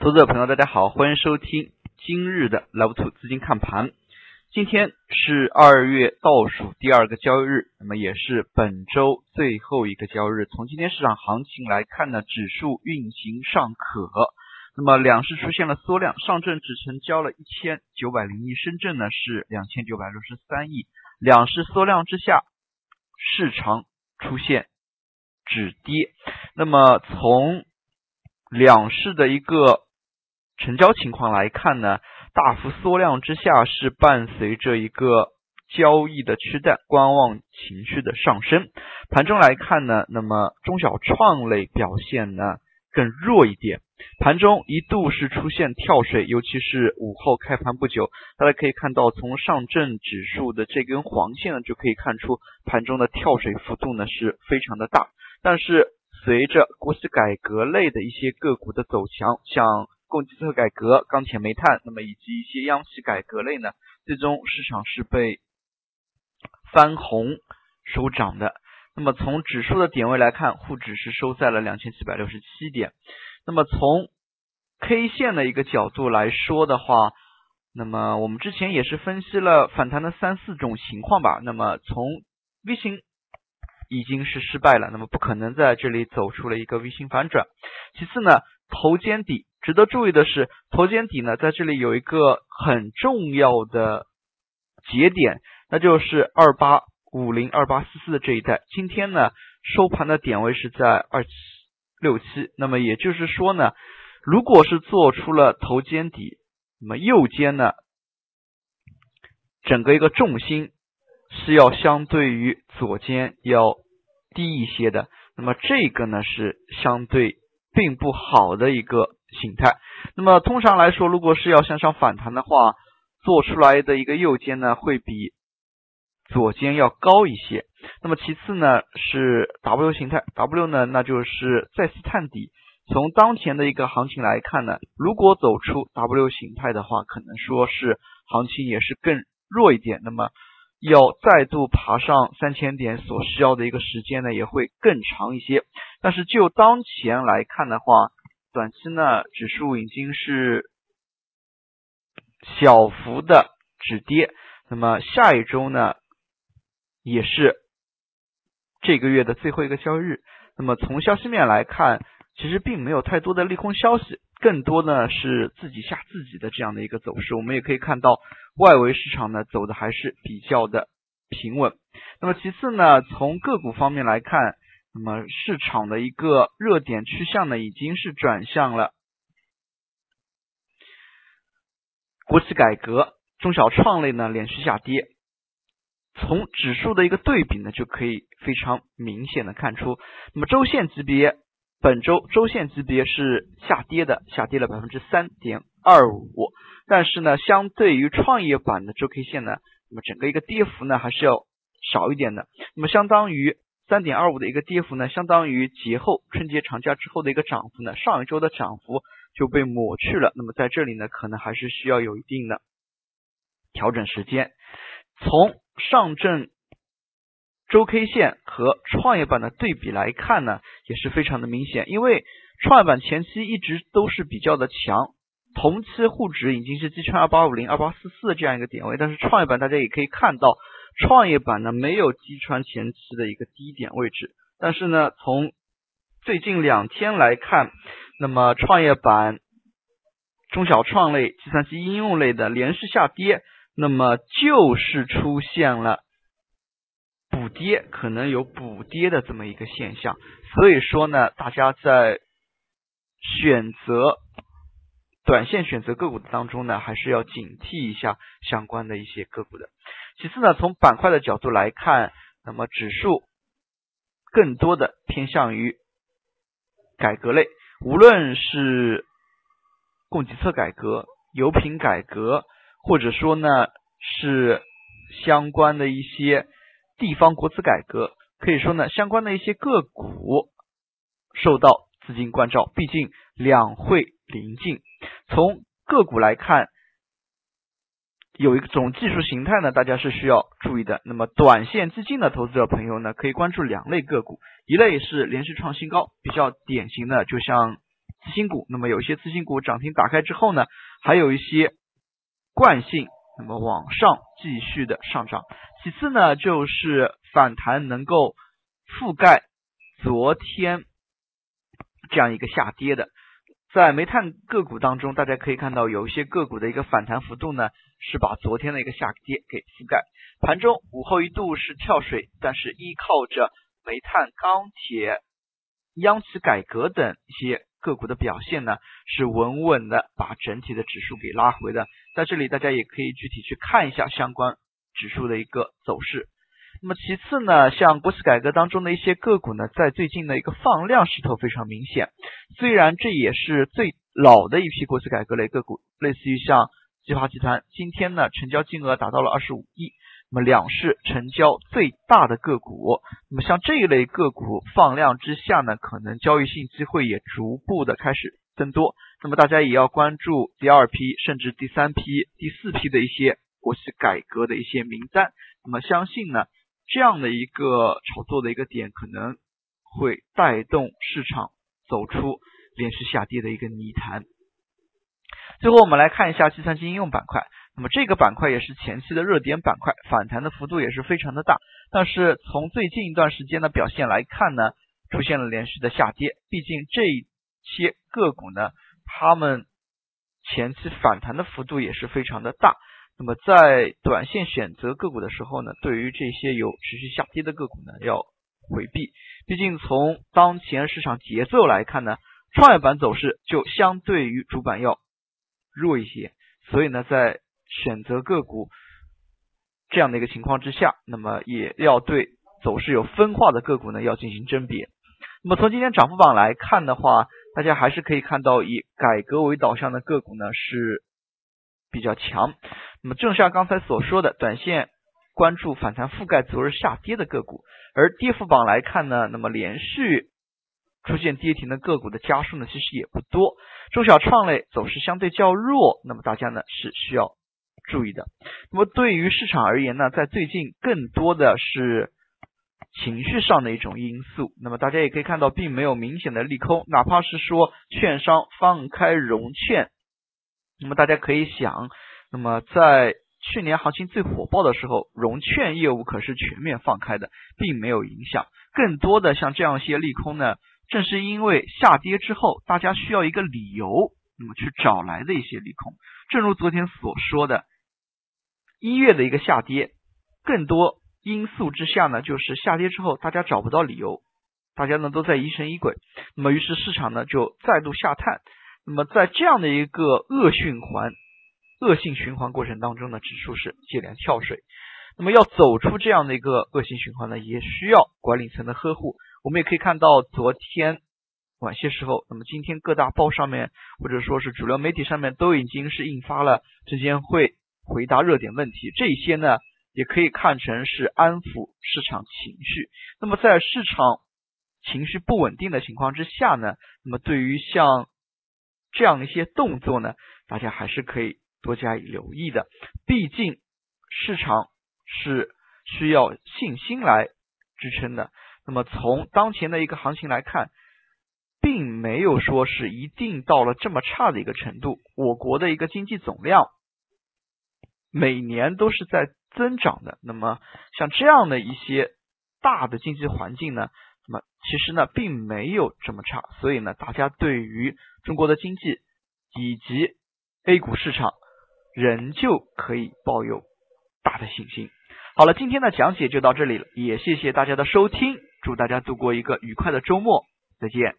投资者朋友，大家好，欢迎收听今日的 Love Two 资金看盘。今天是二月倒数第二个交易日，那么也是本周最后一个交易日。从今天市场行情来看呢，指数运行尚可。那么两市出现了缩量，上证只成交了一千九百零亿，深圳呢是两千九百六十三亿。两市缩量之下，市场出现止跌。那么从两市的一个成交情况来看呢，大幅缩量之下是伴随着一个交易的趋淡、观望情绪的上升。盘中来看呢，那么中小创类表现呢更弱一点。盘中一度是出现跳水，尤其是午后开盘不久，大家可以看到从上证指数的这根黄线呢就可以看出盘中的跳水幅度呢是非常的大。但是随着国企改革类的一些个股的走强，像供给侧改革、钢铁、煤炭，那么以及一些央企改革类呢，最终市场是被翻红收涨的。那么从指数的点位来看，沪指是收在了两千七百六十七点。那么从 K 线的一个角度来说的话，那么我们之前也是分析了反弹的三四种情况吧。那么从 V 型已经是失败了，那么不可能在这里走出了一个 V 型反转。其次呢，头肩底。值得注意的是，头肩底呢，在这里有一个很重要的节点，那就是二八五零、二八四四的这一带。今天呢，收盘的点位是在二七六七。那么也就是说呢，如果是做出了头肩底，那么右肩呢，整个一个重心是要相对于左肩要低一些的。那么这个呢，是相对并不好的一个。形态，那么通常来说，如果是要向上反弹的话，做出来的一个右肩呢，会比左肩要高一些。那么其次呢是 W 形态，W 呢那就是再次探底。从当前的一个行情来看呢，如果走出 W 形态的话，可能说是行情也是更弱一点。那么要再度爬上三千点所需要的一个时间呢，也会更长一些。但是就当前来看的话，短期呢，指数已经是小幅的止跌。那么下一周呢，也是这个月的最后一个交易日。那么从消息面来看，其实并没有太多的利空消息，更多呢是自己吓自己的这样的一个走势。我们也可以看到，外围市场呢走的还是比较的平稳。那么其次呢，从个股方面来看。那么市场的一个热点趋向呢，已经是转向了国企改革、中小创类呢连续下跌。从指数的一个对比呢，就可以非常明显的看出，那么周线级别本周周线级别是下跌的，下跌了百分之三点二五。但是呢，相对于创业板的周 K 线呢，那么整个一个跌幅呢还是要少一点的。那么相当于。三点二五的一个跌幅呢，相当于节后春节长假之后的一个涨幅呢，上一周的涨幅就被抹去了。那么在这里呢，可能还是需要有一定的调整时间。从上证周 K 线和创业板的对比来看呢，也是非常的明显。因为创业板前期一直都是比较的强，同期沪指已经是击穿二八五零、二八四四这样一个点位，但是创业板大家也可以看到。创业板呢没有击穿前期的一个低点位置，但是呢从最近两天来看，那么创业板、中小创类、计算机应用类的连续下跌，那么就是出现了补跌，可能有补跌的这么一个现象。所以说呢，大家在选择短线选择个股的当中呢，还是要警惕一下相关的一些个股的。其次呢，从板块的角度来看，那么指数更多的偏向于改革类，无论是供给侧改革、油品改革，或者说呢是相关的一些地方国资改革，可以说呢相关的一些个股受到资金关照。毕竟两会临近，从个股来看。有一种技术形态呢，大家是需要注意的。那么短线资金的投资者朋友呢，可以关注两类个股，一类是连续创新高，比较典型的，就像次新股，那么有些次新股涨停打开之后呢，还有一些惯性，那么往上继续的上涨。其次呢，就是反弹能够覆盖昨天这样一个下跌的。在煤炭个股当中，大家可以看到有一些个股的一个反弹幅度呢，是把昨天的一个下跌给覆盖。盘中午后一度是跳水，但是依靠着煤炭、钢铁、央企改革等一些个股的表现呢，是稳稳的把整体的指数给拉回的。在这里，大家也可以具体去看一下相关指数的一个走势。那么其次呢，像国企改革当中的一些个股呢，在最近的一个放量势头非常明显。虽然这也是最老的一批国企改革类个股，类似于像吉华集团，今天呢成交金额达到了二十五亿，那么两市成交最大的个股。那么像这一类个股放量之下呢，可能交易性机会也逐步的开始增多。那么大家也要关注第二批甚至第三批、第四批的一些国企改革的一些名单。那么相信呢。这样的一个炒作的一个点，可能会带动市场走出连续下跌的一个泥潭。最后，我们来看一下计算机应用板块。那么这个板块也是前期的热点板块，反弹的幅度也是非常的大。但是从最近一段时间的表现来看呢，出现了连续的下跌。毕竟这些个股呢，它们前期反弹的幅度也是非常的大。那么在短线选择个股的时候呢，对于这些有持续下跌的个股呢，要回避。毕竟从当前市场节奏来看呢，创业板走势就相对于主板要弱一些，所以呢，在选择个股这样的一个情况之下，那么也要对走势有分化的个股呢要进行甄别。那么从今天涨幅榜来看的话，大家还是可以看到以改革为导向的个股呢是比较强。那么正像刚才所说的，短线关注反弹覆盖昨日下跌的个股，而跌幅榜来看呢，那么连续出现跌停的个股的家数呢，其实也不多。中小创类走势相对较弱，那么大家呢是需要注意的。那么对于市场而言呢，在最近更多的是情绪上的一种因素。那么大家也可以看到，并没有明显的利空，哪怕是说券商放开融券，那么大家可以想。那么在去年行情最火爆的时候，融券业务可是全面放开的，并没有影响。更多的像这样一些利空呢，正是因为下跌之后，大家需要一个理由，那么去找来的一些利空。正如昨天所说的，一月的一个下跌，更多因素之下呢，就是下跌之后大家找不到理由，大家呢都在疑神疑鬼，那么于是市场呢就再度下探。那么在这样的一个恶循环。恶性循环过程当中呢，指数是接连跳水。那么要走出这样的一个恶性循环呢，也需要管理层的呵护。我们也可以看到，昨天晚些时候，那么今天各大报上面或者说是主流媒体上面都已经是印发了证监会回答热点问题。这些呢，也可以看成是安抚市场情绪。那么在市场情绪不稳定的情况之下呢，那么对于像这样一些动作呢，大家还是可以。多加以留意的，毕竟市场是需要信心来支撑的。那么从当前的一个行情来看，并没有说是一定到了这么差的一个程度。我国的一个经济总量每年都是在增长的。那么像这样的一些大的经济环境呢，那么其实呢并没有这么差。所以呢，大家对于中国的经济以及 A 股市场。仍旧可以抱有大的信心。好了，今天的讲解就到这里了，也谢谢大家的收听，祝大家度过一个愉快的周末，再见。